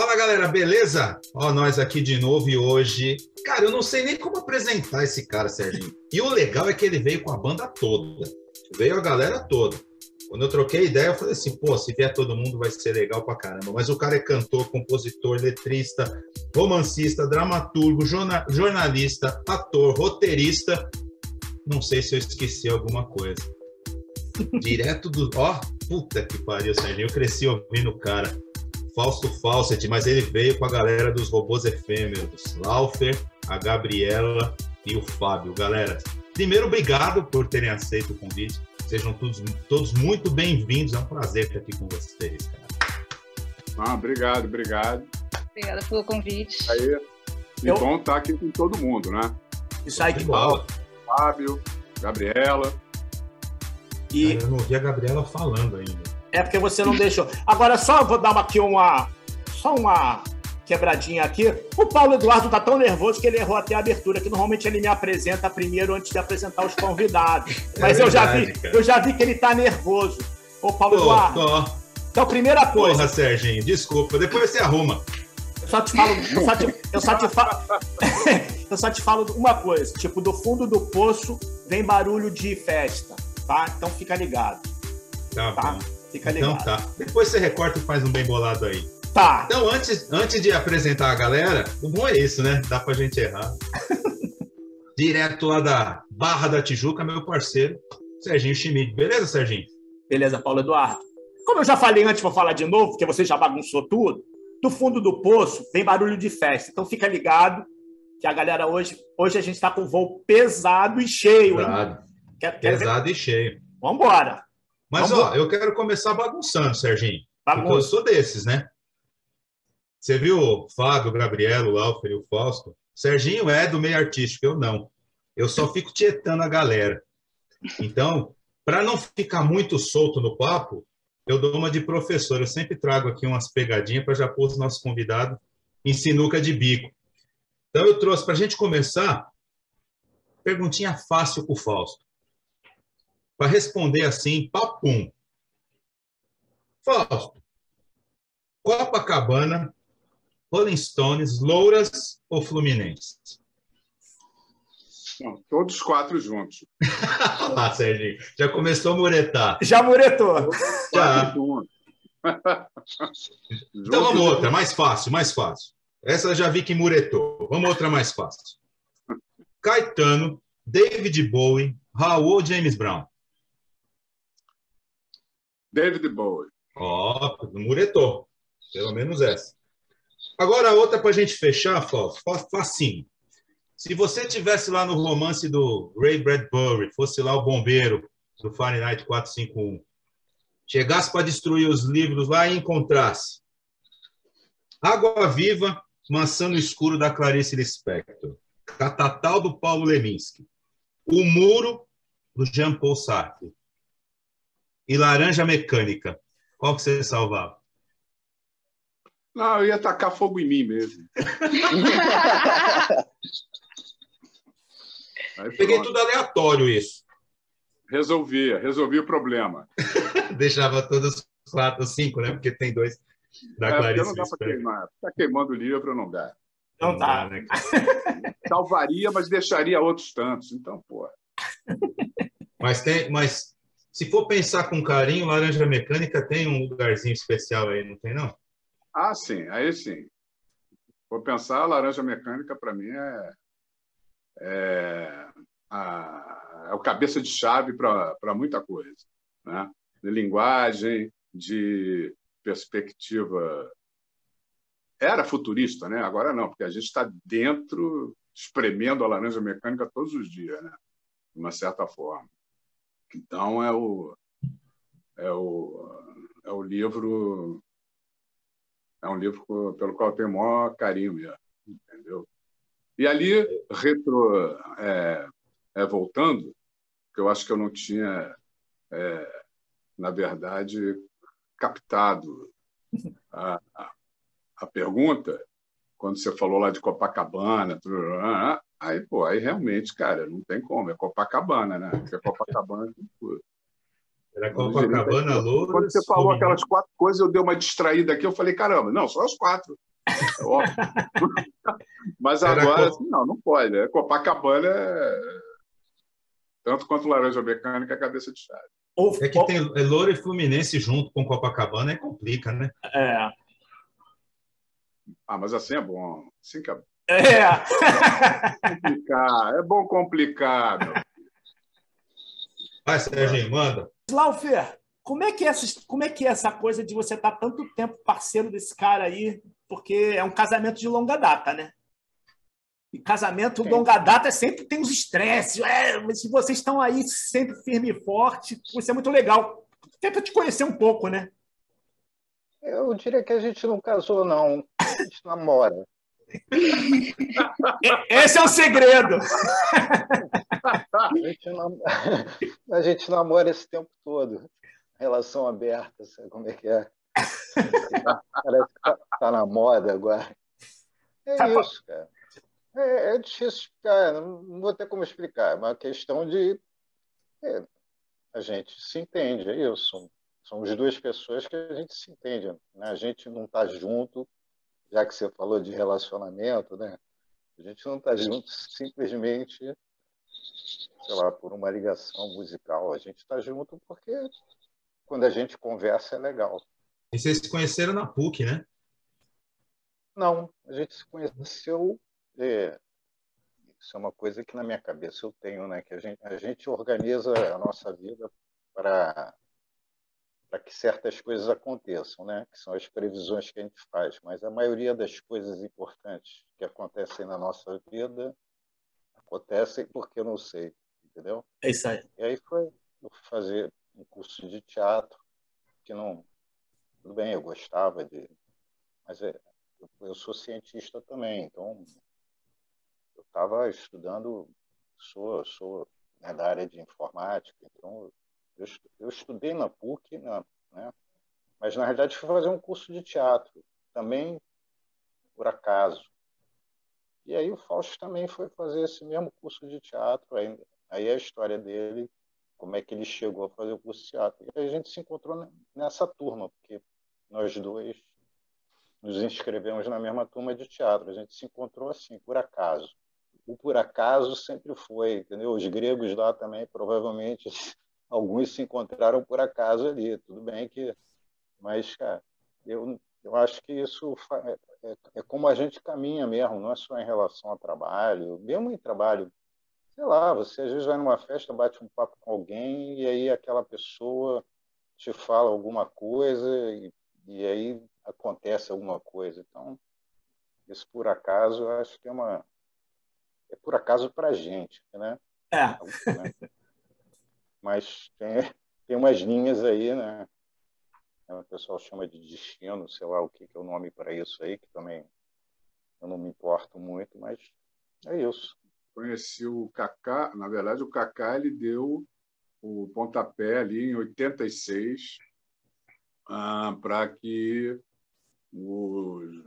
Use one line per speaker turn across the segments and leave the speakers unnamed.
Fala galera, beleza? Ó, nós aqui de novo e hoje. Cara, eu não sei nem como apresentar esse cara, Serginho. E o legal é que ele veio com a banda toda. Veio a galera toda. Quando eu troquei ideia, eu falei assim, pô, se vier todo mundo vai ser legal pra caramba. Mas o cara é cantor, compositor, letrista, romancista, dramaturgo, jorna jornalista, ator, roteirista. Não sei se eu esqueci alguma coisa. Direto do. Ó, puta que pariu, Serginho. Eu cresci ouvindo o cara. Fausto Fawcett, mas ele veio com a galera dos robôs efêmeros. Laufer, a Gabriela e o Fábio. Galera, primeiro, obrigado por terem aceito o convite. Sejam todos, todos muito bem-vindos. É um prazer estar aqui com vocês, cara.
Ah, obrigado, obrigado.
Obrigada pelo convite.
Aí, e Eu... bom estar aqui com todo mundo, né?
Isso aí, que bom.
Fábio, Gabriela.
E... eu não ouvi a Gabriela falando ainda.
É porque você não deixou. Agora, só vou dar aqui uma. Só uma quebradinha aqui. O Paulo Eduardo tá tão nervoso que ele errou até a abertura, que normalmente ele me apresenta primeiro antes de apresentar os convidados. É Mas é verdade, eu já vi, cara. eu já vi que ele tá nervoso. Ô, Paulo tô, Eduardo. Tô. Então, primeira coisa.
Porra, Serginho, desculpa. Depois você arruma.
Eu só te falo. Eu só te, eu só te falo. eu só te falo uma coisa. Tipo, do fundo do poço vem barulho de festa, tá? Então fica ligado.
Tá, tá? bom. Fica então ligado. tá. Depois você recorta e faz um bem bolado aí.
Tá.
Então, antes, antes de apresentar a galera, o bom é isso, né? Dá pra gente errar. Direto lá da Barra da Tijuca, meu parceiro, Serginho Schmidt. Beleza, Serginho?
Beleza, Paulo Eduardo. Como eu já falei antes, vou falar de novo, porque você já bagunçou tudo. Do fundo do poço tem barulho de festa. Então fica ligado que a galera hoje, hoje a gente está com voo pesado e cheio.
Pesado, quer, quer pesado ver? e cheio.
Vamos embora.
Mas, Vamos ó, eu quero começar bagunçando, Serginho. Porque eu sou desses, né? Você viu o Fábio, o Gabriel, o Alfer e o Fausto? Serginho é do meio artístico, eu não. Eu só fico tietando a galera. Então, para não ficar muito solto no papo, eu dou uma de professor. Eu sempre trago aqui umas pegadinhas para já pôr os nossos convidados em sinuca de bico. Então, eu trouxe para a gente começar perguntinha fácil para o Fausto para responder assim, papum. Fausto, Copacabana, Rolling Stones, Louras ou Fluminense?
Não, todos quatro juntos.
ah, Serginho, já começou a muretar.
Já muretou.
Já. então vamos outra, mais fácil, mais fácil. Essa eu já vi que muretou. Vamos outra mais fácil. Caetano, David Bowie, Raul ou James Brown?
David Bowie.
Ó, oh, muretou. Pelo menos essa. Agora, outra para a gente fechar, Fausto, facinho. Se você tivesse lá no romance do Ray Bradbury, fosse lá o bombeiro do Fahrenheit 451, chegasse para destruir os livros lá e encontrasse Água Viva, Maçã no Escuro da Clarice Lispector, Catatal do Paulo Leminski, O Muro do Jean Paul Sartre, e Laranja Mecânica. Qual que você salvava?
Não, eu ia tacar fogo em mim mesmo.
Peguei tudo aleatório isso.
Resolvia, resolvi o problema.
Deixava todos quatro, cinco, né? Porque tem dois da é, Clarice.
Não dá para queimar. Está queimando o livro, não dá.
Não, dá, né?
Salvaria, mas deixaria outros tantos. Então, pô.
Mas tem, mas se for pensar com carinho, Laranja Mecânica tem um lugarzinho especial aí, não tem, não?
Ah, sim, aí sim. Vou pensar, Laranja Mecânica, para mim, é, é, a, é o cabeça de chave para muita coisa. Né? De linguagem, de perspectiva. Era futurista, né? agora não, porque a gente está dentro, espremendo a laranja mecânica todos os dias, né? de uma certa forma. Então é o é o é o livro é um livro pelo qual eu tenho maior carinho mesmo, entendeu? E ali retro é, é, voltando, que eu acho que eu não tinha é, na verdade captado a, a, a, pergunta quando você falou lá de Copacabana, Aí, pô, aí realmente, cara, não tem como. É Copacabana, né? Porque Copacabana tem tudo.
Era Copacabana, Louros...
Quando você falou aquelas quatro coisas, eu dei uma distraída aqui, eu falei, caramba, não, só as quatro. Mas agora, assim, não, não pode. Né? Copacabana assim, não, não pode. Né? Copacabana é tanto quanto laranja mecânica é cabeça de chave.
É que tem é Loura e Fluminense junto com Copacabana, é complica, né?
É.
Ah, mas assim é bom. Assim que é
É.
bom complicar. É bom complicar, meu.
Vai, Serginho, manda.
Laufer, como é que é essa, como é que é essa coisa de você estar tanto tempo parceiro desse cara aí? Porque é um casamento de longa data, né? E casamento de longa data sempre tem os estresses. É, mas se vocês estão aí sempre firme e forte, isso é muito legal. Tenta te conhecer um pouco, né?
Eu diria que a gente não casou, não. A gente namora.
Esse é o segredo.
A gente, nam... a gente namora esse tempo todo. Relação aberta, sabe como é que é? Parece que tá, tá na moda agora. É
Tá
isso, cara. É, é difícil explicar, não vou ter como explicar. É uma questão de. é, a gente se entende, é isso. As duas pessoas que a gente se entende. Né? A gente não está junto, já que você falou de relacionamento, né? A gente não está junto simplesmente, sei lá, por uma ligação musical. A gente está junto porque quando a gente conversa é legal.
E vocês se conheceram na PUC, né?
Não, a gente se conheceu. é, isso é uma coisa que na minha cabeça eu tenho, né? Que a gente, a gente organiza a nossa vida para para que certas coisas aconteçam, né? Que são as previsões que a gente faz. Mas a maioria das coisas importantes que acontecem na nossa vida acontecem porque eu não sei, entendeu?
É isso aí.
E aí foi eu fazer um curso de teatro que não tudo bem, eu gostava de, mas é, eu, eu sou cientista também, então eu estava estudando, sou sou né, da área de informática, então eu, eu estudei na PUC, na, né, mas na realidade fui fazer um curso de teatro também por acaso. E aí o Fausto também foi fazer esse mesmo curso de teatro, aí, aí a história dele como é que ele chegou a fazer o curso de teatro. E a gente se encontrou nessa turma, porque nós dois nos inscrevemos na mesma turma de teatro. A gente se encontrou assim, por acaso. O por acaso sempre foi, entendeu? Os gregos lá também, provavelmente, alguns se encontraram por acaso ali. Tudo bem que. Mas, cara, eu, eu acho que isso é, é, é como a gente caminha mesmo, não é só em relação ao trabalho, mesmo em trabalho sei lá, você às vezes vai numa festa, bate um papo com alguém e aí aquela pessoa te fala alguma coisa e, e aí acontece alguma coisa. Então, isso por acaso, eu acho que é uma. É por acaso para a gente, né?
É.
Mas tem, tem umas linhas aí, né? O pessoal chama de destino, sei lá o que, que é o nome para isso aí, que também eu não me importo muito, mas é isso.
Conheci o Kaká, na verdade, o Kaká ele deu o pontapé ali em 86 ah, para que os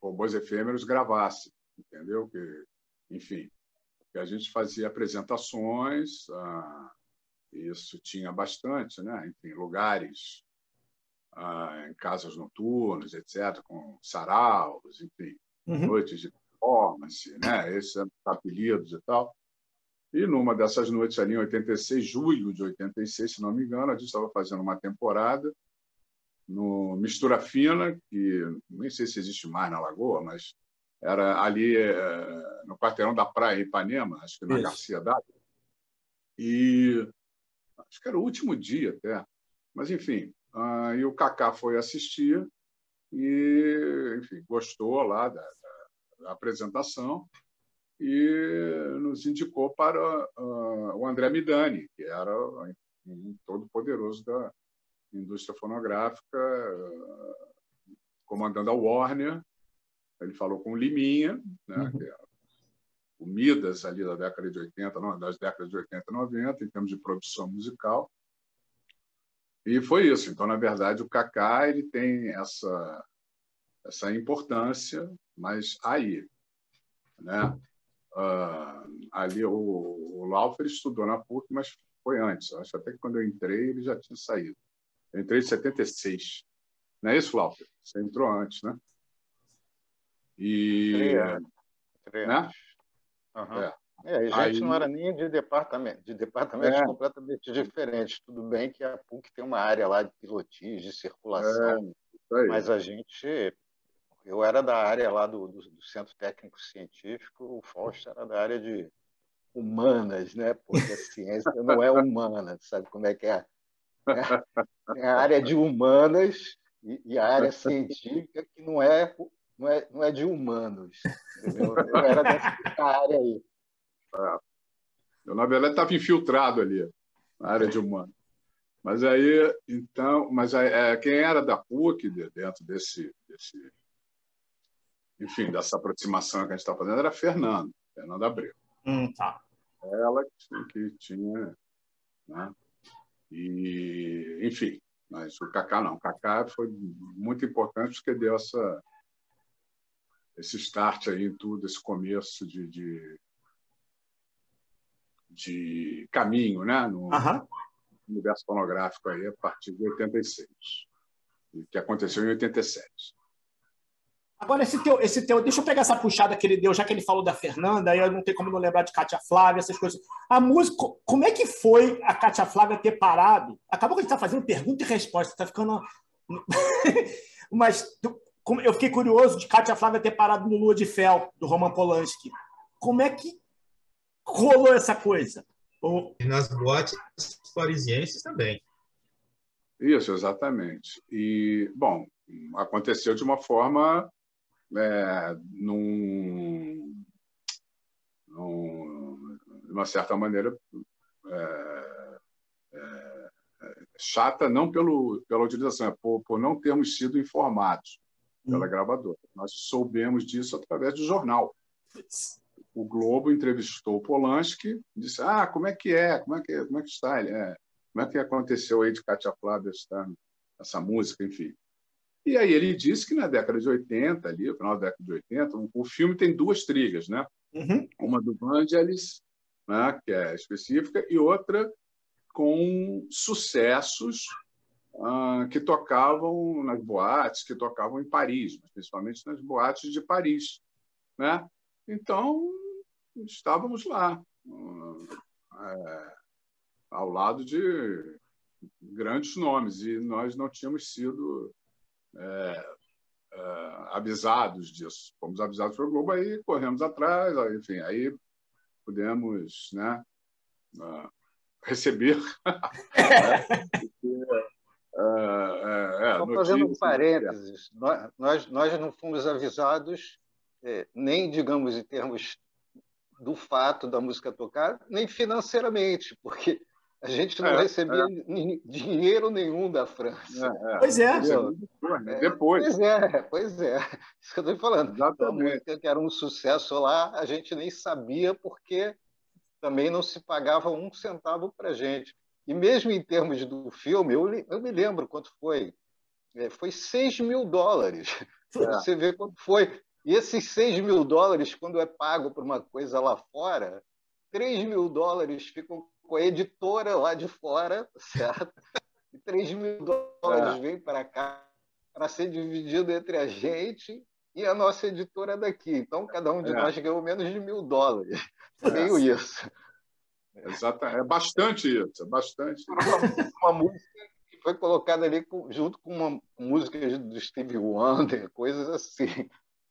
robôs efêmeros gravassem, entendeu? Que, enfim, que a gente fazia apresentações, ah, isso tinha bastante, né? Enfim, lugares ah, em casas noturnas, etc., com saraus, enfim,
Uhum.
noites de performance, né? esses apelidos e tal. E numa dessas noites ali, em 86, julho de 86, se não me engano, a gente estava fazendo uma temporada no Mistura Fina, que nem sei se existe mais na Lagoa, mas era ali eh, no quarteirão da Praia, em Ipanema, acho que na
Isso.
Garcia d'Água. E acho que era o último dia até. Mas, enfim, ah, e o Kaká foi assistir e, enfim, gostou lá da, da- da apresentação e nos indicou para ah, o André Midani, que era um todo poderoso da indústria fonográfica, ah, comandando a Warner. Ele falou com o Liminha, né,
Uhum.
que é o Midas ali da década de 80, não, das décadas de 80 e 90, em termos de produção musical. E foi isso. Então, na verdade, o Kaká ele tem essa essa importância, mas aí, né? Ah, ali o, o Laufer estudou na PUC, mas foi antes. Eu acho até que quando eu entrei ele já tinha saído. Eu entrei em 76. Não é isso, Laufer? Você entrou antes, né? E.
Né? Uhum. É. É, a gente Aí... não era nem de departamento, de departamentos é. completamente diferentes. Tudo bem que a PUC tem uma área lá de pilotis, de circulação, é, mas a gente, eu era da área lá do, do, do, Centro Técnico Científico, o Fausto era da área de humanas, né? Porque a ciência não é humana, sabe como é que é? é a área de humanas e, e a área científica que não é não é, não é de humanos. Entendeu? Eu era dessa área aí.
É. Eu, na verdade, estava infiltrado ali, na área de humano. Mas aí, então, mas é, quem era da PUC, dentro desse, desse, enfim, dessa aproximação que a gente está fazendo, era Fernando, Fernando Abreu.
Hum, tá.
Ela que, que tinha, né? E, enfim, mas o Kaká não. O Kaká foi muito importante porque deu essa, esse start aí em tudo, esse começo de, de, de caminho né? no
uhum.
universo fonográfico aí, a partir de 86, que aconteceu em 87.
Agora, esse teu, esse teu, deixa eu pegar essa puxada que ele deu, já que ele falou da Fernanda, aí eu não tenho como não lembrar de Cátia Flávia, essas coisas. A música, como é que foi a Cátia Flávia ter parado? Acabou que a gente está fazendo pergunta e resposta, está ficando. Mas eu fiquei curioso de Cátia Flávia ter parado no Lua de Fel, do Roman Polanski. Como é que rolou essa coisa?
E nas boates parisienses também.
Isso, exatamente. E, bom, aconteceu de uma forma, é, num, num, de uma certa maneira, é, é, chata, não pelo, pela utilização, é por, por não termos sido informados pela hum. gravadora. Nós soubemos disso através do jornal o Globo entrevistou o Polanski, disse: Ah, como é que é? Como é que, como é que está? Ele, é, como é que aconteceu aí de Katia Flávia estar essa música, enfim. E aí ele disse que na década de 80, ali, no final da década de 80, o filme tem duas trilhas, né?
Uhum.
Uma do Vangelis, né, que é específica, e outra com sucessos uh, que tocavam nas boates, que tocavam em Paris, principalmente nas boates de Paris. Né? Então, estávamos lá, é, ao lado de grandes nomes, e nós não tínhamos sido é, é, avisados disso. Fomos avisados pelo Globo, aí corremos atrás, enfim, aí pudemos né, uh, receber.
é, é, fazendo um parênteses, nós, nós não fomos avisados é, nem, digamos, em termos do fato da música tocar, nem financeiramente, porque a gente não é, recebia é. dinheiro nenhum da França.
É, é. pois é.
é. Depois.
Pois é, pois é. Isso que eu estou falando. Exatamente. A música que era um sucesso lá, a gente nem sabia porque também não se pagava um centavo para a gente. E mesmo em termos do filme, eu, eu me lembro quanto foi. foi 6 mil dólares. Você vê quanto foi. E esses 6 mil dólares, quando é pago por uma coisa lá fora, 3 mil dólares ficam com a editora lá de fora, certo? E 3 mil dólares é. vêm para cá para ser dividido entre a gente e a nossa editora daqui. Então, cada um de é. nós ganhou menos de mil dólares. É. isso.
Exato. É bastante isso, é bastante.
Uma, uma música que foi colocada ali com, junto com uma música do Steve Wonder, coisas assim.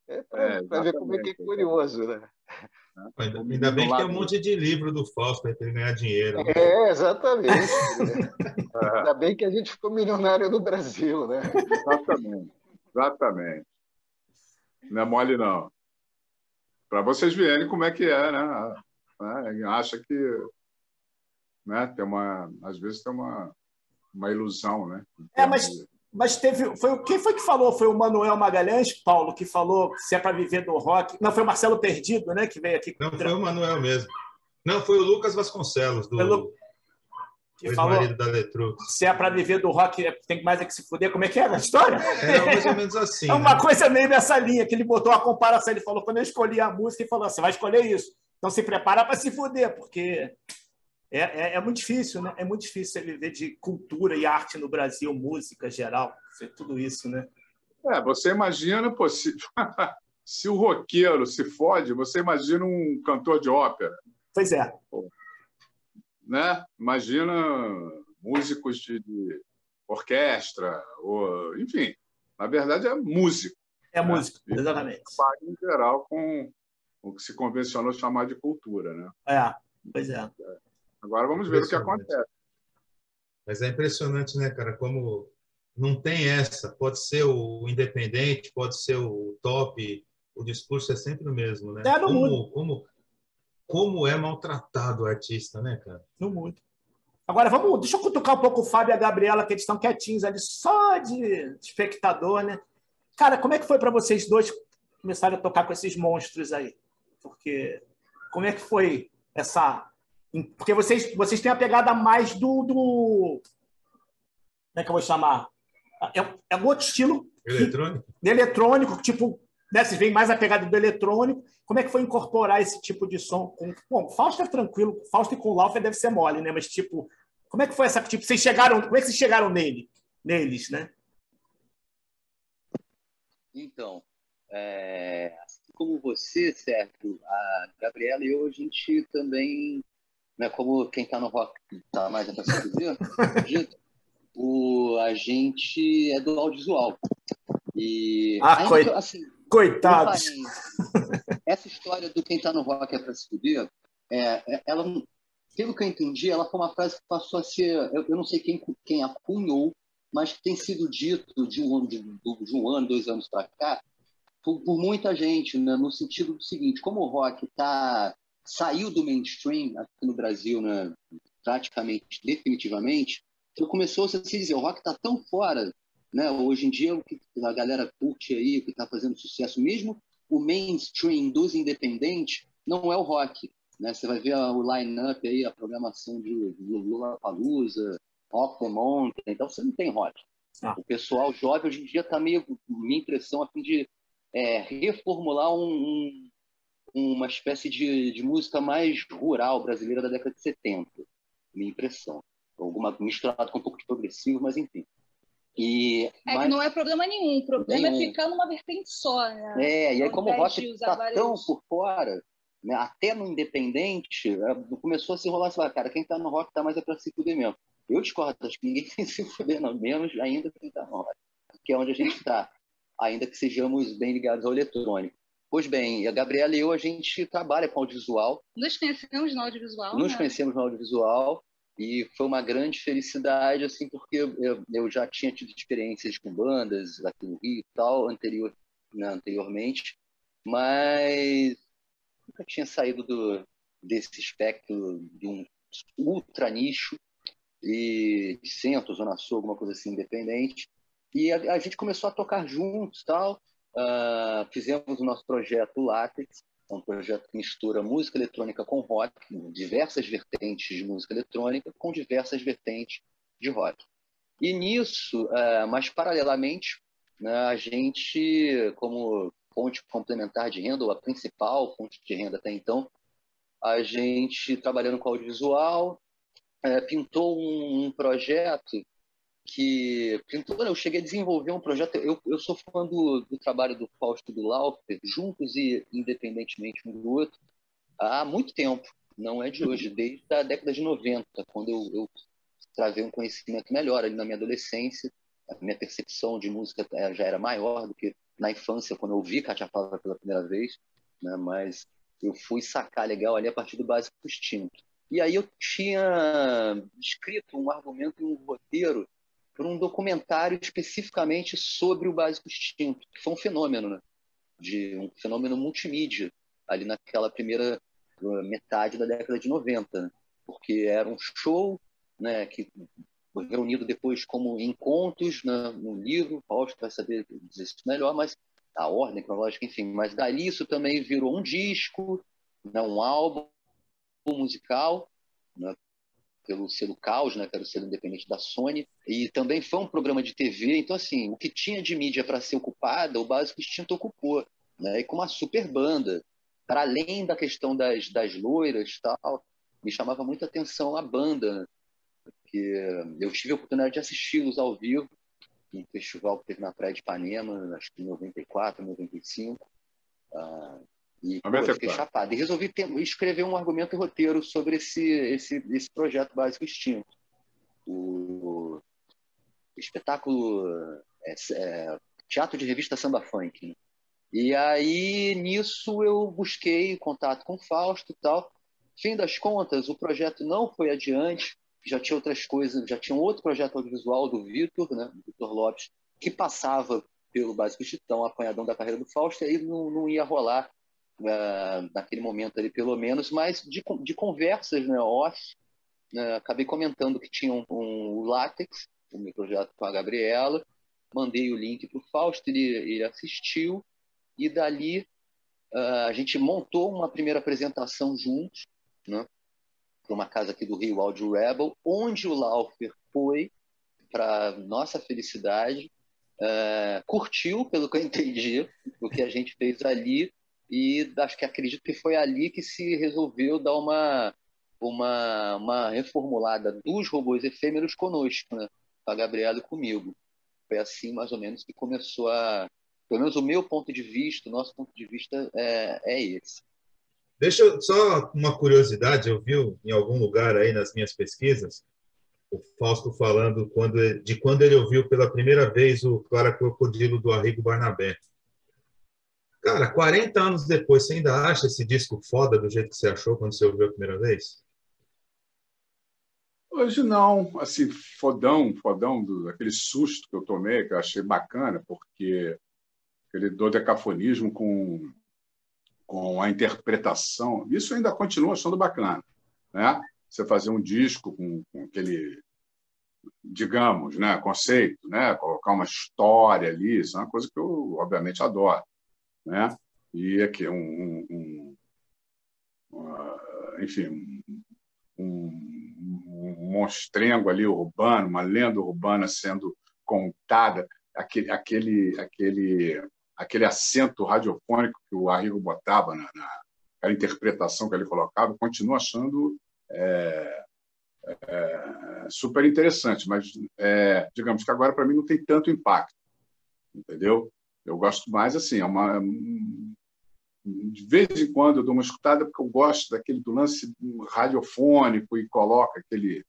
É para é, ver como é que é curioso, né?
Ainda, ainda bem que tem um monte de livro do Fausto para ele ganhar dinheiro.
É, exatamente. ainda bem que a gente ficou milionário no Brasil, né?
Exatamente. Exatamente. Não é mole, não. Para vocês verem como é que é, né? Né? Acha que né? tem uma, às vezes tem uma, uma ilusão, né?
É, mas mas teve. Foi, quem foi que falou? Foi o Manuel Magalhães, Paulo, que falou se é para viver do rock. Não, foi o Marcelo Perdido, né? Que veio aqui.
Não, foi o Manuel mesmo. Não, foi o Lucas Vasconcelos, do. Lu...
Que falou, marido da Letrux. Se é para viver do rock, tem mais é que se fuder. Como é que é a história?
É, é mais ou menos assim.
É uma né? coisa meio nessa linha, que ele botou a comparação. Ele falou, quando eu escolhi a música, ele falou: você vai escolher isso. Então se prepara para se fuder, porque é, é, é, muito difícil, né? É muito difícil você viver de cultura e arte no Brasil, música geral, tudo isso, né?
É, você imagina, possível. se o roqueiro se fode, você imagina um cantor de ópera.
Pois é.
Né? Imagina músicos de, de orquestra, ou, enfim. Na verdade, é músico.
É né? músico, exatamente.
Em geral, com o que se convencionou chamar de cultura. Né?
É, pois é.
Agora vamos ver o que acontece.
Mas é impressionante, né, cara, como não tem essa. Pode ser o independente, pode ser o top, o discurso é sempre o mesmo, né?
É,
como,
mundo.
como, como é maltratado o artista, né, cara?
Não muito. Agora, vamos, deixa eu cutucar um pouco o Fábio e a Gabriela, que eles estão quietinhos ali, só de espectador, né? Cara, como é que foi para vocês dois começarem a tocar com esses monstros aí? Porque como é que foi essa. Porque vocês, vocês têm a pegada mais do. do... Como é que eu vou chamar? É, é um outro estilo.
Eletrônico?
De eletrônico, tipo, né? Vocês veem mais a pegada do eletrônico. Como é que foi incorporar esse tipo de som? Com... Bom, Fausto é tranquilo, Fausto e com Laufer deve ser mole, né? Mas, tipo, como é que foi essa. Tipo, vocês chegaram. Como é que vocês chegaram nele? Neles, né?
Então, é, como você, Sérgio, a Gabriela e eu, a gente também, né, como quem está no rock está mais avançado dito, o, a gente é do audiovisual. E
ah, coit... assim, coitados!
essa história do quem está no rock é para se fuder, é, é, ela, pelo que eu entendi, ela foi uma frase que passou a ser, eu, eu não sei quem, quem a cunhou, mas que tem sido dito de um, de, de um ano, dois anos para cá, por, por, muita gente, né, no sentido do seguinte: como o rock tá, saiu do mainstream aqui no Brasil, né, praticamente, definitivamente, então começou a se dizer: o rock está tão fora. Né, hoje em dia, o que a galera curte aí, o que está fazendo sucesso, mesmo o mainstream dos independentes, não é o rock. Né? Você vai ver o line-up aí, a programação de Lula Palusa, rock mountain, então você não tem rock. Ah. O pessoal jovem hoje em dia está meio, minha impressão, a fim de é, reformular um, um, uma espécie de, de, música mais rural brasileira da década de 70, minha impressão. Alguma misturada com um pouco de progressivo, mas enfim.
E, é mas... que não é problema nenhum, o problema é nenhum. é ficar numa vertente só, né?
É, e aí como o rock está vários... tão por fora, né, até no independente, é, começou a se enrolar, assim, cara, quem está no rock está mais é para se fuder mesmo. Eu discordo, acho que ninguém tem se fuder, não, menos ainda quem está no rock, que é onde a gente está, ainda que sejamos bem ligados ao eletrônico. Pois bem, a Gabriela e eu, a gente trabalha com audiovisual.
Nos conhecemos no audiovisual.
Nos
né?
conhecemos no audiovisual e foi uma grande felicidade, assim, porque eu, eu já tinha tido experiências com bandas aqui no Rio e tal, anterior, né, anteriormente, mas nunca tinha saído do, desse espectro de um ultra nicho e de centro, zona sul, alguma coisa assim independente. E a, a gente começou a tocar juntos, tal. Uh, fizemos o nosso projeto Látex, um projeto que mistura música eletrônica com rock, diversas vertentes de música eletrônica com diversas vertentes de rock. E nisso, uh, mas paralelamente, né, a gente, como fonte complementar de renda, ou a principal fonte de renda até então, a gente trabalhando com audiovisual, é, pintou um, um, projeto que pintou, eu cheguei a desenvolver um projeto. Eu, eu sou fã do, do trabalho do Fausto e do Laufer, juntos e independentemente um do outro, há muito tempo. Não é de hoje, desde a década de 90, quando eu, eu travei um conhecimento melhor ali na minha adolescência. A minha percepção de música é, já era maior do que na infância, quando eu ouvi Katia pela primeira vez, né? mas eu fui sacar legal ali a partir do básico instinto. E aí eu tinha escrito um argumento um roteiro para um documentário especificamente sobre o básico instinto, que foi um fenômeno, né? de um fenômeno multimídia ali naquela primeira uh, metade da década de 90, né? porque era um show né, que reunido depois como encontros né, no livro, Fausto vai saber dizer isso melhor, mas a ordem cronológica, enfim, mas dali isso também virou um disco, né, um álbum musical, né, pelo selo Caos, né, que era o selo independente da Sony, e também foi um programa de TV, então assim, o que tinha de mídia para ser ocupada, o Básico Instinto ocupou, né, e com uma super banda, para além da questão das, das loiras tal, me chamava muita atenção a banda, porque eu tive a oportunidade de assisti-los ao vivo um festival que teve na Praia de Ipanema, acho que em 94, 95. Uh, e pô, eu fiquei chapado. E resolvi ter, escrever um argumento e roteiro sobre esse, esse, esse projeto básico extinto. O, espetáculo é, é, Teatro de Revista Samba Funk. Né? E aí, nisso, eu busquei contato com o Fausto e tal. Fim das contas, o projeto não foi adiante. Já tinha outras coisas, já tinha um outro projeto audiovisual do Vitor, né, Vitor Lopes, que passava pelo Básico Titão, apanhadão da carreira do Fausto, e aí não, não ia rolar uh, naquele momento ali, pelo menos, mas de, de conversas né, off, uh, acabei comentando que tinha um, um látex, um microjeto com a Gabriela, mandei o link para o Fausto, ele, ele assistiu, e dali uh, a gente montou uma primeira apresentação juntos, né, para uma casa aqui do Rio, Audio Rebel, onde o Laufer foi, para nossa felicidade, uh, curtiu, pelo que eu entendi, o que a gente fez ali, e acho que acredito que foi ali que se resolveu dar uma, uma, uma reformulada dos robôs efêmeros conosco, né? com a Gabriela e comigo. Foi assim, mais ou menos, que começou a. Pelo menos o meu ponto de vista, o nosso ponto de vista é, é esse.
Deixa eu só uma curiosidade, eu vi em algum lugar aí nas minhas pesquisas o Fausto falando quando, de quando ele ouviu pela primeira vez o Clara Crocodilo do Arrigo Barnabé. Cara, 40 anos depois, você ainda acha esse disco foda do jeito que você achou quando você ouviu a primeira vez?
Hoje não, assim, fodão, fodão, do, aquele susto que eu tomei, que eu achei bacana, porque aquele dodecafonismo com, com a interpretação, isso ainda continua achando bacana, né? Você fazer um disco com, com aquele, digamos, né, conceito, né? Colocar uma história ali, isso é uma coisa que eu, obviamente, adoro né? E aqui um, um, um uh, enfim, um, um monstrengo ali urbano, uma lenda urbana sendo contada, aquele, aquele, aquele, aquele acento radiofônico que o Arrigo botava na, na interpretação que ele colocava, continuo achando é, é, super interessante, mas é, digamos que agora para mim não tem tanto impacto, entendeu? Eu gosto mais assim, é uma de vez em quando eu dou uma escutada porque eu gosto daquele do lance radiofônico e coloca aquele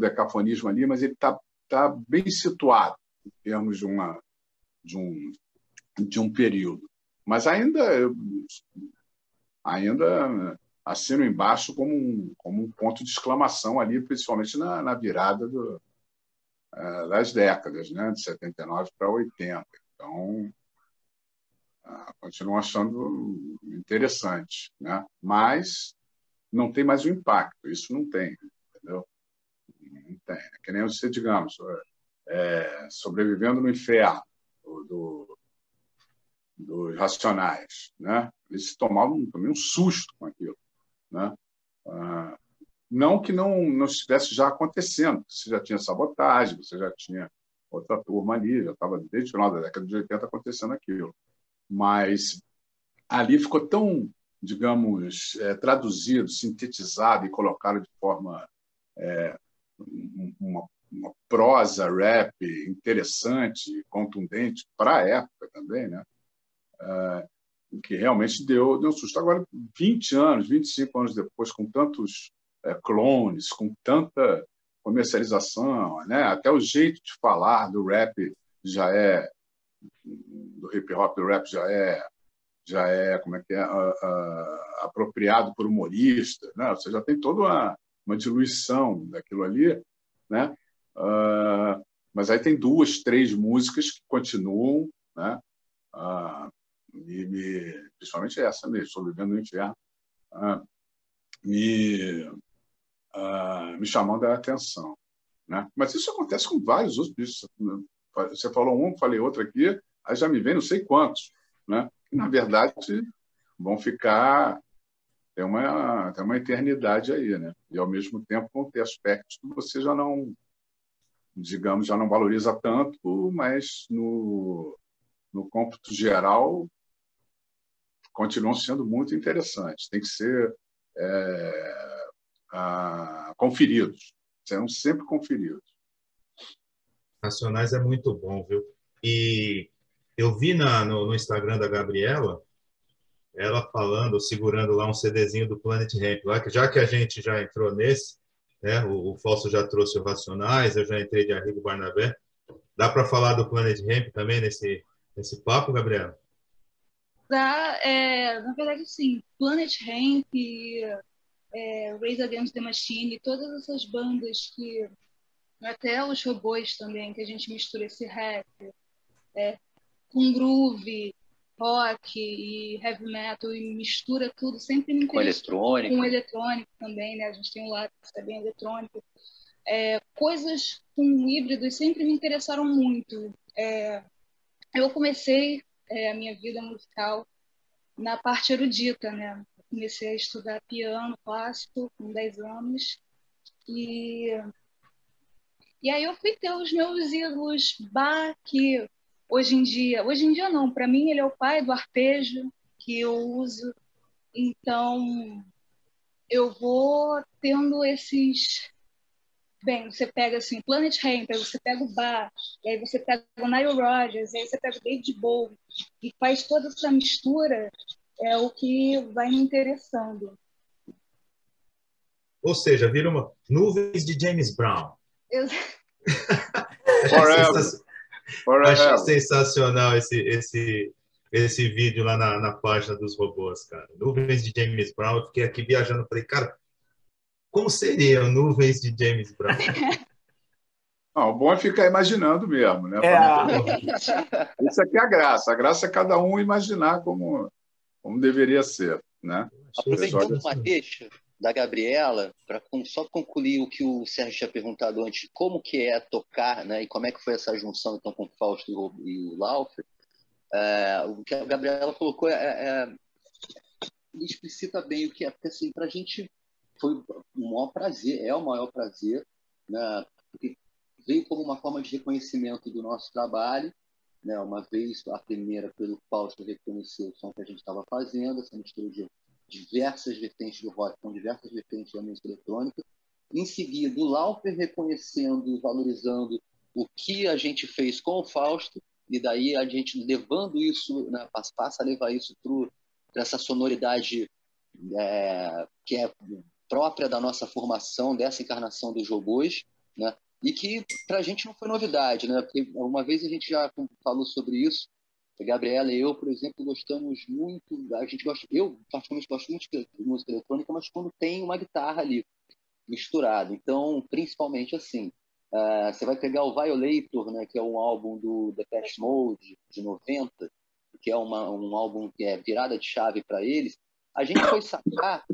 decafonismo ali, mas ele está tá bem situado em termos de uma de um de um período. Mas ainda ainda assino embaixo como um, como um ponto de exclamação ali, principalmente na, na virada do, uh, das décadas, né, de 79 para 80. Então, ah, continuo achando interessante, né? mas não tem mais o impacto, isso não tem, entendeu? Não tem. É que nem você, digamos, é, sobrevivendo no inferno do, dos racionais, né? Eles tomavam também um susto com aquilo, né? Ah, não que não, não estivesse já acontecendo, você já tinha sabotagem, você já tinha outra turma ali, já estava desde o final da década de 80 acontecendo aquilo mas ali ficou tão, digamos, é, traduzido, sintetizado e colocado de forma é, uma, uma, prosa rap interessante, contundente para a época também, né? É, que realmente deu, deu um susto. Agora, 20 anos, 25 anos depois, com tantos é, clones, com tanta comercialização, né? até o jeito de falar do rap já é do hip hop, do rap já é já é como é que é uh, uh, apropriado por humoristas, né? Você já tem toda uma, uma diluição daquilo ali, né? Uh, mas aí tem duas, três músicas que continuam, né? e me, principalmente essa mesmo, Estou Vivendo no Inferno, me, me chamando a atenção. Né? Mas isso acontece com vários outros. Você falou um, falei outro aqui, aí já me vem não sei quantos, né? na verdade, vão ficar tem uma tem uma eternidade aí, né? E ao mesmo tempo vão ter aspectos que você já não digamos já não valoriza tanto, mas no no cômputo geral continuam sendo muito interessantes. Tem que ser é, a, conferidos, serão sempre conferidos.
Racionais é muito bom, viu? E eu vi na, no, no Instagram da Gabriela ela falando, segurando lá um CDzinho do Planet Ramp, lá, que já que a gente já entrou nesse, né, o, o Falso já trouxe o Racionais, eu já entrei de Arrigo Barnabé, dá para falar do Planet Ramp também nesse, nesse papo, Gabriela?
Dá, é, na verdade, sim. Planet Ramp, é, Raise Against the Machine, todas essas bandas que até os robôs também, que a gente mistura esse rap é, com groove, rock e heavy metal e mistura tudo, sempre me
Com eletrônico.
Com eletrônico também, né? A gente tem um lado que é bem eletrônico. É, coisas com híbridos sempre me interessaram muito. É, eu comecei é, a minha vida musical na parte erudita, né? Comecei a estudar piano clássico com 10 anos e e aí eu fui ter os meus ídolos Bach, hoje em dia, hoje em dia não, para mim ele é o pai do arpejo que eu uso. Então eu vou tendo esses bem, você pega assim Planet Ramp, aí você pega o Bach, e aí você pega o Nile Rodgers, e aí você pega o David Bowie e faz toda essa mistura é o que vai me interessando.
Ou seja, vira uma nuvens de James Brown.
Eu...
Achei sensacional esse, esse, esse vídeo lá na, na página dos robôs, cara. Nuvens de James Brown. Eu fiquei aqui viajando, falei, cara, como seriam nuvens de James Brown?
Não, o bom é ficar imaginando mesmo, né? É. Isso aqui é a graça. A graça é cada um imaginar como, como deveria ser, né?
Aproveitando uma deixa, da Gabriela, para só concluir o que o Sérgio tinha perguntado antes, como que é tocar, né, e como é que foi essa junção então com o Fausto e o, Laufer, é, o que a Gabriela colocou é, é, explicita bem o que é, porque assim, para a gente foi o maior prazer, é o maior prazer, né, porque veio como uma forma de reconhecimento do nosso trabalho, né, uma vez a primeira pelo Fausto reconhecer o som que a gente estava fazendo, essa mistura de diversas vertentes do rock, com diversas vertentes da música eletrônica. Em seguida, o Lauper reconhecendo e valorizando o que a gente fez com o Fausto, e daí a gente levando isso, né, passa a levar isso para essa sonoridade é, que é própria da nossa formação, dessa encarnação dos robôs, né? e que para a gente não foi novidade, né? porque uma vez a gente já falou sobre isso, a Gabriela e eu, por exemplo, gostamos muito, a gente gosta, eu particularmente gosto muito de música eletrônica, mas quando tem uma guitarra ali misturada. Então, principalmente assim, uh, você vai pegar o Violator, né, que é um álbum do The Past Mode de 90, que é uma, um álbum que é virada de chave para eles. A gente foi sacar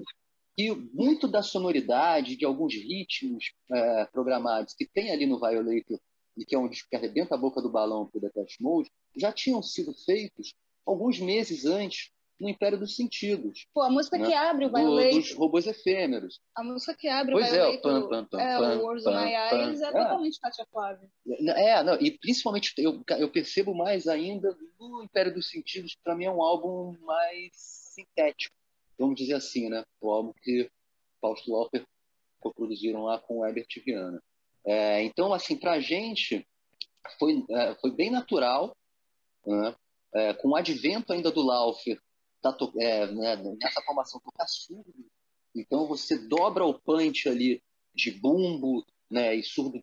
que muito da sonoridade de alguns ritmos uh, programados que tem ali no Violator e que é um disco que arrebenta a boca do balão para o Depeche Mode, já tinham sido feitos alguns meses antes no Império dos Sentidos.
Pô, a música né? que abre o Violator...
Do, dos robôs efêmeros.
A música que abre pois o Violator... É, o é, o Words My Eyes é, é totalmente Katia Flávia.
É, não, e principalmente eu, eu percebo mais ainda no Império dos Sentidos, para mim é um álbum mais sintético, vamos dizer assim, né? O álbum que Fausto Lauper produziram lá com o Herbert Viana. É, então, assim, para a gente foi, é, foi bem natural, né? é, com o advento ainda do Laufer, tá, é, né, nessa formação tocar surdo, então você dobra o punch ali de bumbo né, e surdo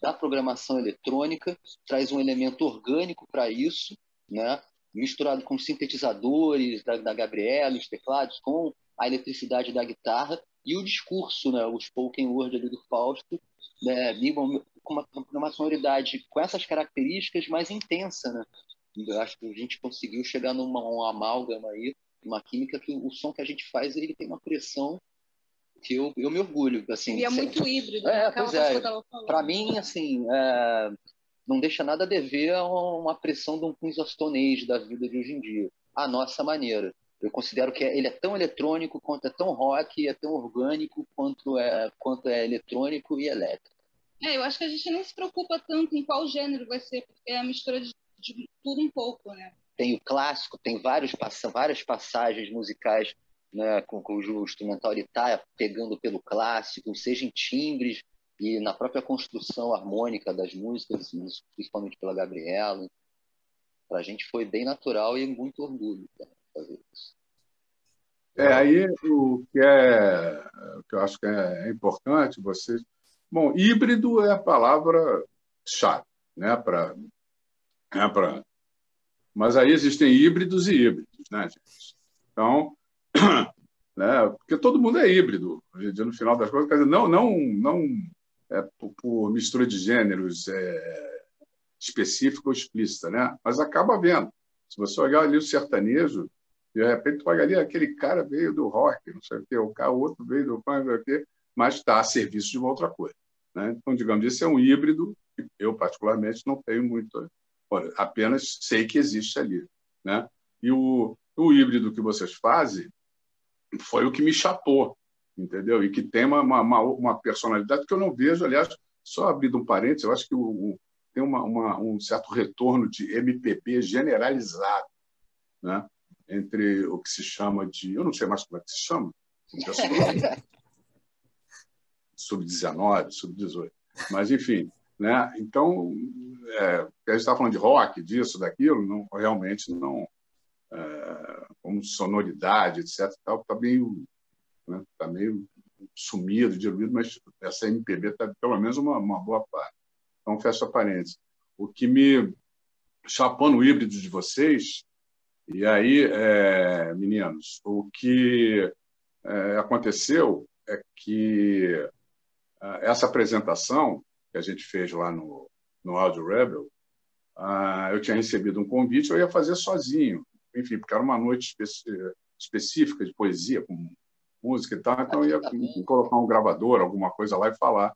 da programação eletrônica, traz um elemento orgânico para isso, né, misturado com sintetizadores da, da Gabriela, os teclados, com a eletricidade da guitarra e o discurso, né, o spoken word ali do Fausto, né, com uma, uma sonoridade com essas características mais intensa, né? Eu acho que a gente conseguiu chegar numa um amálgama aí, uma química que o som que a gente faz ele tem uma pressão que eu, eu me orgulho, assim.
E é muito híbrido.
É, né? pois é. Para mim, assim, é, não deixa nada a dever a uma pressão de um Queens of Stone Age da vida de hoje em dia, a nossa maneira. Eu considero que ele é tão eletrônico quanto é tão rock, é tão orgânico quanto é, quanto é eletrônico e elétrico.
É, eu acho que a gente nem se preocupa tanto em qual gênero vai ser, porque é a mistura de, de tudo um pouco, né?
Tem o clássico, tem vários, várias passagens musicais né, com cujo instrumental está pegando pelo clássico, seja em timbres e na própria construção harmônica das músicas, principalmente pela Gabriela. Para a gente foi bem natural e muito orgulho fazer isso.
É, aí o que, é, o que eu acho que é importante vocês. Bom, híbrido é a palavra-chave, né? Pra, né? Pra... Mas aí existem híbridos e híbridos, né, gente? Então, né? Porque todo mundo é híbrido, no final das contas, dizer, não, não, não é por, por, mistura de gêneros é, específica ou explícita, né? Mas acaba vendo. Se você olhar ali o sertanejo, de repente, olha ali, aquele cara veio do rock, não sei o quê, o outro veio do punk, não sei o quê, mas está a serviço de uma outra coisa. Né? Então, digamos, isso é um híbrido que eu, particularmente, não tenho muito. Apenas sei que existe ali. Né? E o, o híbrido que vocês fazem foi o que me chapou, entendeu? E que tem uma, uma, uma personalidade que eu não vejo, aliás, só abrindo um parênteses, eu acho que o, o, tem uma, uma, um certo retorno de MPB generalizado, né? Entre o que se chama de. Eu não sei mais como é que se chama. Sub-19, sub-18. Mas, enfim. Né? Então, é, a gente está falando de rock, disso, daquilo, não, realmente não. É, como sonoridade, etc. Está meio, né? tá meio sumido, diluído, mas essa MPB está pelo menos uma, uma boa parte. Então, fecha parênteses. O que me chapou no híbrido de vocês e aí, é, meninos, o que é, aconteceu é que é, essa apresentação que a gente fez lá no, no Audio Rebel, uh, eu tinha recebido um convite, eu ia fazer sozinho, enfim, porque era uma noite específica de poesia, com música e tal, então eu ia colocar um gravador, alguma coisa lá e falar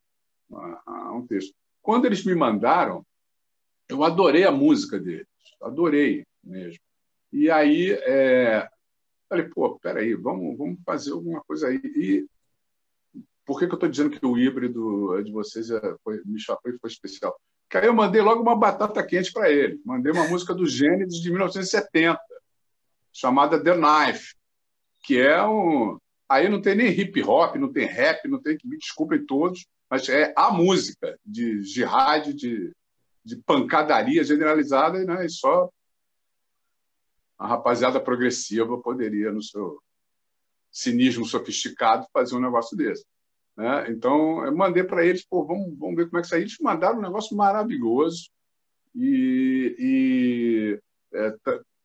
uh, um texto. Quando eles me mandaram, eu adorei a música deles, adorei mesmo. E aí, é, falei, pô, peraí, vamos, vamos fazer alguma coisa aí. E por que, que eu estou dizendo que o híbrido de vocês é, foi, me chapou e foi especial? Porque aí eu mandei logo uma batata quente para ele. Mandei uma música do Gênesis de 1970, chamada The Knife, que é um. Aí não tem nem hip hop, não tem rap, não tem. Me desculpem todos, mas é a música de jihad, de, de pancadaria generalizada, né? e só a rapaziada progressiva poderia, no seu cinismo sofisticado, fazer um negócio desse. Né? Então, eu mandei para eles, pô, vamos, vamos ver como é que sai. Eles mandaram um negócio maravilhoso e, e é,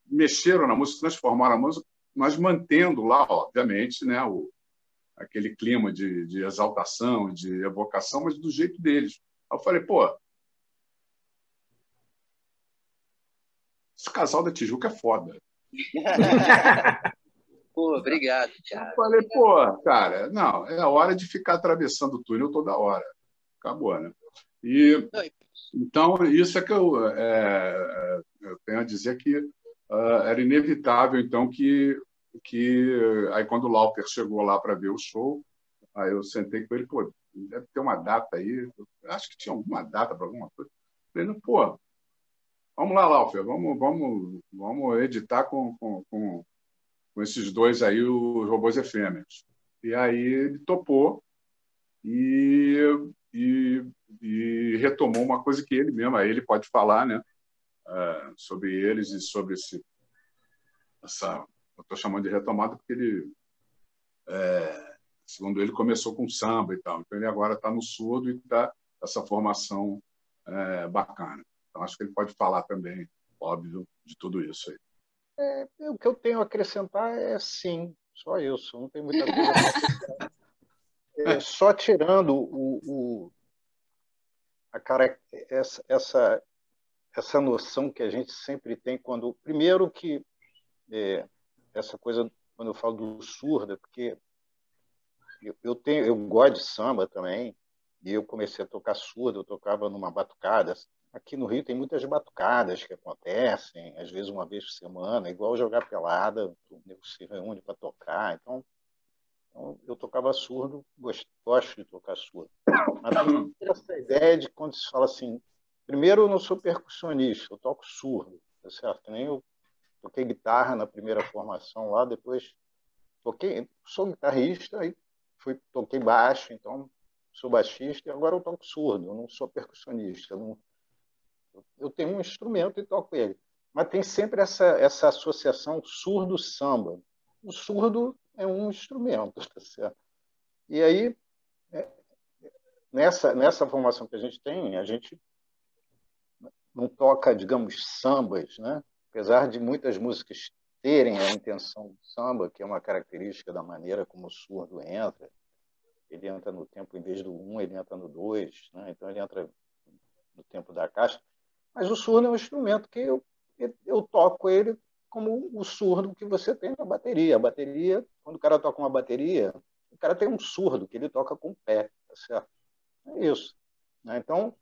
mexeram na música, transformaram a música, mas mantendo lá, obviamente, né, o, aquele clima de, de exaltação, de evocação, mas do jeito deles. Aí eu falei, pô, esse casal da Tijuca é foda.
pô, obrigado, Thiago.
Eu falei, pô, cara, não, é a hora de ficar atravessando o túnel toda hora. Acabou, né? E, então, isso é que eu, é, eu tenho a dizer que uh, era inevitável, então, que, que aí quando o Lauper chegou lá para ver o show, aí eu sentei com ele, pô, deve ter uma data aí, acho que tinha alguma data para alguma coisa. Eu falei, pô, Vamos lá, Laufer, vamos, vamos, vamos editar com, com, com, com esses dois aí, os robôs efêmeros. E aí ele topou e, e, e, retomou uma coisa que ele mesmo, aí ele pode falar, né? Uh, sobre eles e sobre esse, essa. Eu estou chamando de retomada porque ele, é, segundo ele, começou com samba e tal. Então ele agora está no surdo e está essa formação é, bacana. Então, acho que ele pode falar também, óbvio, de tudo isso aí.
É, o que eu tenho a acrescentar é sim, só isso, não tem muita coisa. é, só tirando o, o, a cara, essa, essa, essa noção que a gente sempre tem quando. Primeiro, que é, essa coisa, quando eu falo do surda, porque eu, eu, tenho, eu gosto de samba também, e eu comecei a tocar surdo, eu tocava numa batucada, Aqui no Rio tem muitas batucadas que acontecem, às vezes uma vez por semana, igual jogar pelada, o nego se reúne para tocar. Então, então, eu tocava surdo, gosto, gosto de tocar surdo. Mas essa ideia de quando se fala assim, primeiro eu não sou percussionista, eu toco surdo, tá certo? Nem eu toquei guitarra na primeira formação lá, depois toquei, sou guitarrista, aí fui, toquei baixo, então sou baixista e agora eu toco surdo, eu não sou percussionista, eu não, eu tenho um instrumento e toco ele. Mas tem sempre essa, essa associação surdo-samba. O surdo é um instrumento, tá certo? E aí, é, nessa, nessa formação que a gente tem, a gente não toca, digamos, sambas, né? apesar de muitas músicas terem a intenção de samba, que é uma característica da maneira como o surdo entra, ele entra no tempo, em vez do um, ele entra no dois, né? então ele entra no tempo da caixa, mas o surdo é um instrumento que eu, eu toco ele como o surdo que você tem na bateria. A bateria, quando o cara toca uma bateria, o cara tem um surdo que ele toca com o pé, tá certo? É isso. Né? Então,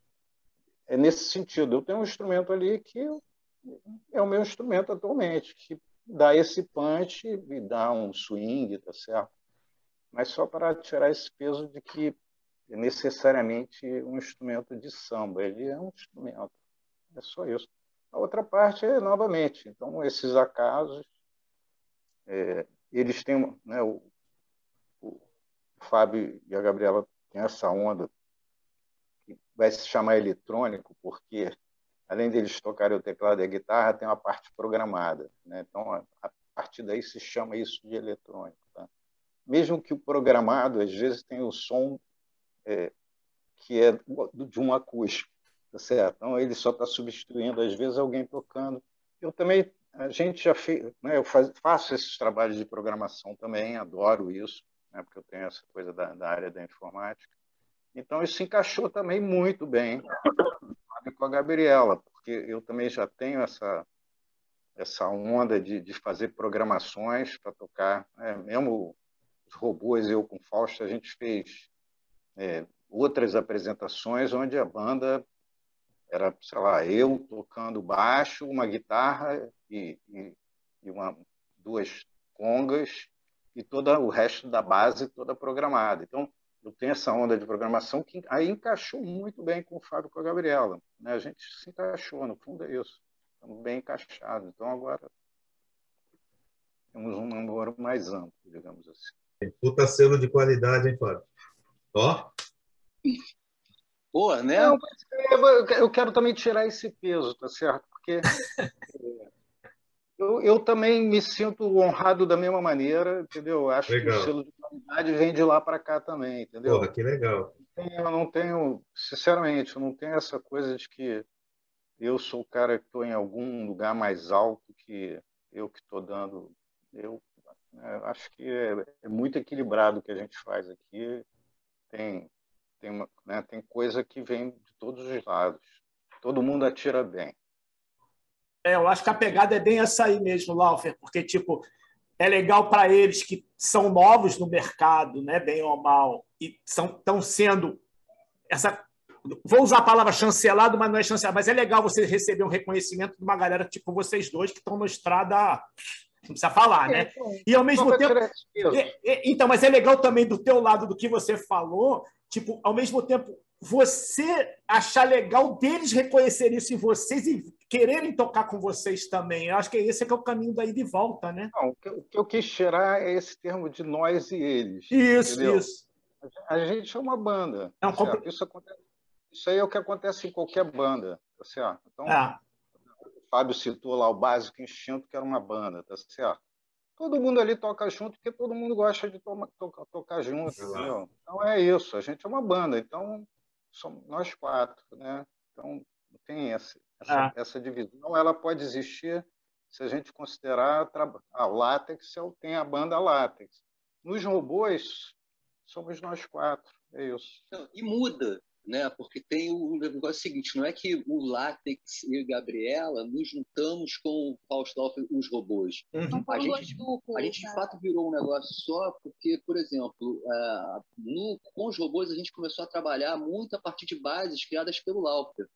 é nesse sentido. Eu tenho um instrumento ali que é o meu instrumento atualmente, que dá esse punch e dá um swing, tá certo? Mas só para tirar esse peso de que é necessariamente um instrumento de samba. Ele é um instrumento. É só isso. A outra parte é, novamente, então, esses acasos, é, eles têm, né, o, o Fábio e a Gabriela têm essa onda que vai se chamar eletrônico, porque além deles tocarem o teclado e a guitarra, tem uma parte programada. Né? Então, a, a partir daí se chama isso de eletrônico. Tá? Mesmo que o programado, às vezes, tem o som é, que é de um acústico, tá certo? Então, ele só está substituindo, às vezes, alguém tocando. Eu também, a gente já fez, né, eu faz, faço esses trabalhos de programação também, adoro isso, né, porque eu tenho essa coisa da, da área da informática. Então, isso encaixou também muito bem com a Gabriela, porque eu também já tenho essa essa onda de, de fazer programações para tocar. Né? Mesmo os robôs, eu com Fausto, a gente fez é, outras apresentações onde a banda era, sei lá, eu tocando baixo, uma guitarra e, e, e uma, duas congas e todo o resto da base toda programada. Então, eu tenho essa onda de programação que aí encaixou muito bem com o Fábio com a Gabriela. Né? A gente se encaixou, no fundo é isso. Estamos bem encaixados. Então agora temos um namoro mais amplo, digamos assim.
Puta selo de qualidade, hein, Fábio? Ó.
Boa, né?
Não, eu quero também tirar esse peso, tá certo? Porque eu, eu também me sinto honrado da mesma maneira, entendeu? Acho legal. que o selo de qualidade vem de lá para cá também, entendeu?
Porra, que legal.
Eu não tenho, sinceramente, eu não tenho essa coisa de que eu sou o cara que estou em algum lugar mais alto que eu que estou dando. Eu é, acho que é, é, muito equilibrado o que a gente faz aqui. Tem, tem, uma, né, tem coisa que vem de todos os lados. Todo mundo atira bem.
É, eu acho que a pegada é bem essa aí mesmo, Laufer, porque, tipo, é legal para eles que são novos no mercado, né, bem ou mal, e estão sendo essa vou usar a palavra chancelado, mas não é chancelado, mas é legal você receber um reconhecimento de uma galera tipo vocês dois que estão na estrada não precisa falar, né? E ao mesmo tempo. então, mas é legal também do teu lado do que você falou, tipo, ao mesmo tempo, você achar legal deles reconhecer isso em vocês e quererem tocar com vocês também. Eu acho que esse é, que é o caminho daí de volta, né?
Não, o que eu quis tirar é esse termo de nós e eles.
Isso, entendeu? isso.
A gente é uma banda. É um compl... isso, acontece, isso aí é o que acontece em qualquer banda, tá certo? Então, é. o Fábio citou lá o Básico Instinto, que era uma banda, tá certo? Todo mundo ali toca junto porque todo mundo gosta de toma, tocar, tocar junto, entendeu? Então é isso, a gente é uma banda, então somos nós quatro, né? Então tem essa, essa, ah. essa divisão, ela pode existir se a gente considerar a Látex, tem a banda Látex. Nos robôs, somos nós quatro, é isso.
E muda, né? Porque tem o negócio seguinte, não é que o Látex e a Gabriela nos juntamos com o Fausto os robôs.
Uhum.
A gente, a gente de fato virou um negócio só porque, por exemplo, uh, no, com os robôs a gente começou a trabalhar muito a partir de bases criadas pelo Lauper.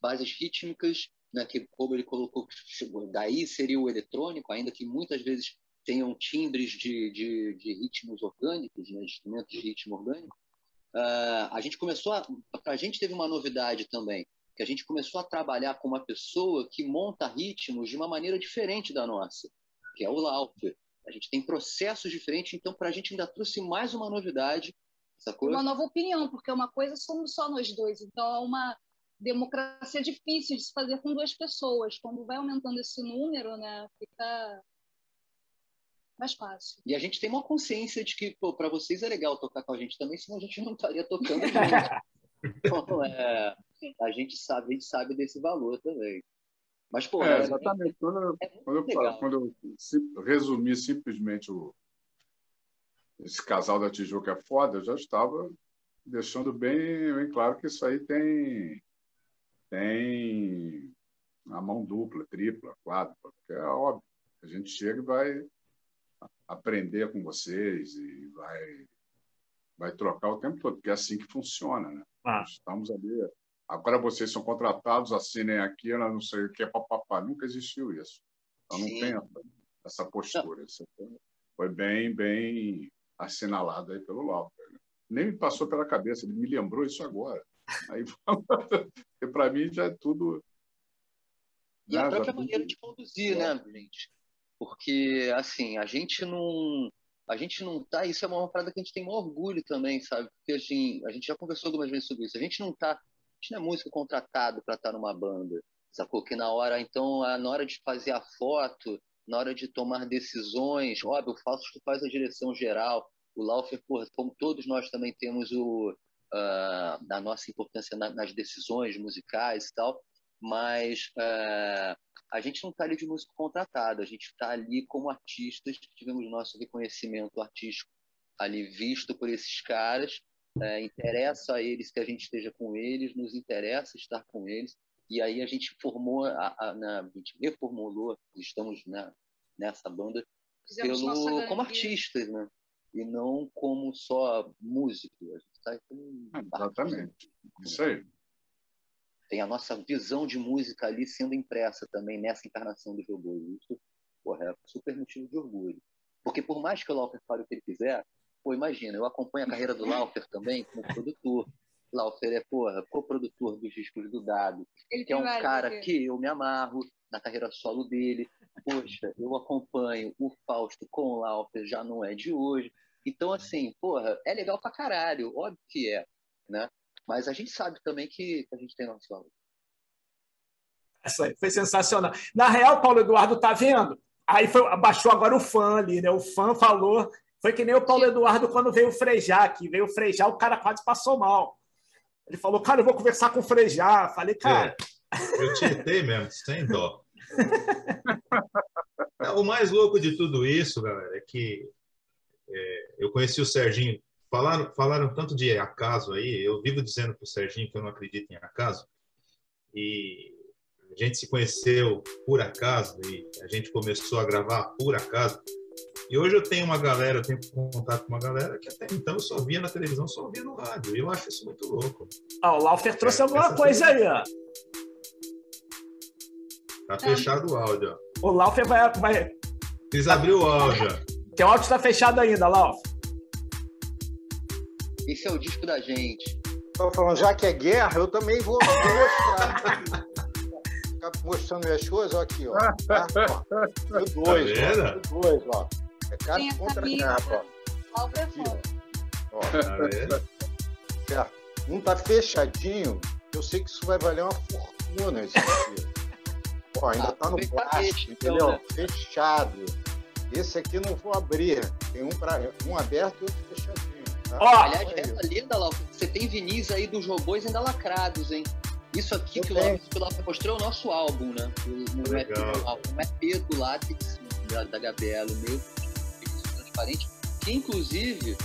Bases rítmicas, né, que como ele colocou, daí seria o eletrônico, ainda que muitas vezes tenham timbres de, de, de ritmos orgânicos, né, instrumentos de ritmo orgânico, uh, a gente começou a. Para a gente teve uma novidade também, que a gente começou a trabalhar com uma pessoa que monta ritmos de uma maneira diferente da nossa, que é o Lauper. A gente tem processos diferentes, então para a gente ainda trouxe mais uma novidade.
Uma nova opinião, porque uma coisa somos só nós dois, então é uma democracia difícil de se fazer com duas pessoas. Quando vai aumentando esse número, né, fica mais fácil.
E a gente tem uma consciência de que, para vocês é legal tocar com a gente também, senão a gente não estaria tocando então, é, a gente sabe, a gente sabe desse valor também. Mas, pô,
é, exatamente. Quando, eu, é quando, eu, falo, quando eu resumi simplesmente o, esse casal da Tijuca é foda, eu já estava deixando bem, bem claro que isso aí tem, tem a mão dupla, tripla, quádrupla, porque é óbvio. A gente chega e vai aprender com vocês e vai, vai trocar o tempo todo, porque é assim que funciona. Né? Ah. Estamos ali. Agora vocês são contratados, assinem aqui, eu não sei o que é papapá. Nunca existiu isso. Então não Sim. tem essa, essa postura. Isso foi bem, bem assinalado aí pelo Lauper. Né? Nem me passou pela cabeça, ele me lembrou isso agora. Aí, para mim já é tudo.
E a própria maneira de conduzir, né, gente? Porque, assim, a gente não. A gente não tá. Isso é uma parada que a gente tem um orgulho também, sabe? Porque assim, a gente já conversou algumas vezes sobre isso. A gente não tá. A gente não é músico contratado para estar tá numa banda, sacou? Que na hora, então, na hora de fazer a foto, na hora de tomar decisões, óbvio, o Fausto faz a direção geral, o Laufer, porra, como todos nós também temos o, uh, a nossa importância na, nas decisões musicais e tal, mas uh, a gente não está ali de músico contratado, a gente está ali como artistas tivemos nosso reconhecimento artístico ali visto por esses caras, é, interessa a eles que a gente esteja com eles, nos interessa estar com eles, e aí a gente formou, a, a, na, a gente reformulou, estamos na, nessa banda pelo, como artistas, né? E não como só músico. A gente tá
como Exatamente. Isso aí
tem a nossa visão de música ali sendo impressa também nessa encarnação do jogo. Isso porra, é super motivo de orgulho. Porque por mais que o Laufer fale o que ele quiser, pô, imagina, eu acompanho a carreira do Laufer também como produtor. Laufer é, porra, co-produtor dos discos do Dado, ele que é um cara que eu me amarro na carreira solo dele. Poxa, eu acompanho o Fausto com o Laufer, já não é de hoje. Então, assim, porra, é legal pra caralho, óbvio que é, né? Mas a gente sabe também que, a gente tem nosso valor.
Essa aí foi sensacional. Na real, Paulo Eduardo tá vendo? Aí foi, abaixou agora o fã ali, né? O fã falou. Foi que nem o Paulo Eduardo quando veio frejar aqui. Veio frejar, o cara quase passou mal. Ele falou, cara, eu vou conversar com o frejar. Falei, cara.
É, eu tentei mesmo, sem dó. o mais louco de tudo isso, galera, é que é, eu conheci o Serginho Falaram, falaram tanto de acaso aí, eu vivo dizendo para o Serginho que eu não acredito em acaso, e a gente se conheceu por acaso, e a gente começou a gravar por acaso, e hoje eu tenho uma galera, eu tenho contato com uma galera que até então eu só via na televisão, só via no rádio, e eu acho isso muito louco.
Ah, o Laufer trouxe é, alguma coisa aí, ó.
Tá fechado o áudio,
ó. O Laufer vai... vai...
Eles abriu o áudio,
ó. O áudio está fechado ainda, Laufer.
Esse é o disco da gente.
Tô falando, já que é guerra, eu também vou, mostrar. Ficar mostrando minhas coisas, ó, aqui, ó. Tá? ó dois, tá ó. dois, ó. É cara contra capa, ó. Aqui, ó. ó. Tá certo. Um tá fechadinho, eu sei que isso vai valer uma fortuna, esse aqui. Ó, ainda tá no plástico, entendeu? Né? Fechado. Esse aqui não vou abrir. Tem um, pra, um aberto e outro fechadinho.
Ó, Aliás, essa linda, Lau, você tem vinis aí dos robôs ainda lacrados, hein? Isso aqui que o Lopes mostrou é o nosso álbum, né? O, o EP do Látex, da, da Gabriela, meio transparente, que inclusive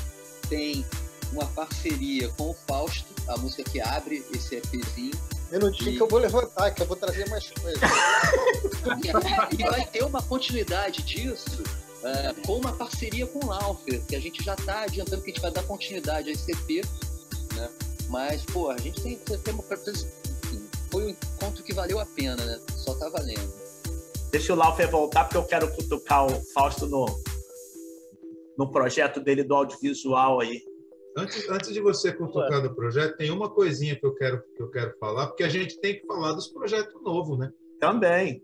tem uma parceria com o Fausto, a música que abre esse EPzinho.
Minutinho e... que eu vou levantar, que eu vou trazer mais coisas.
e vai ter uma continuidade disso é, com uma parceria com o Laufer, que a gente já está adiantando que a gente vai dar continuidade a esse EP, né? Mas, pô, a gente tem, tem uma foi um encontro que valeu a pena, né? Só tá valendo.
Deixa o Laufer voltar, porque eu quero cutucar o Fausto no, no projeto dele do audiovisual aí.
Antes, antes de você cutucar do projeto, tem uma coisinha que eu quero que eu quero falar, porque a gente tem que falar dos projetos novos, né?
Também.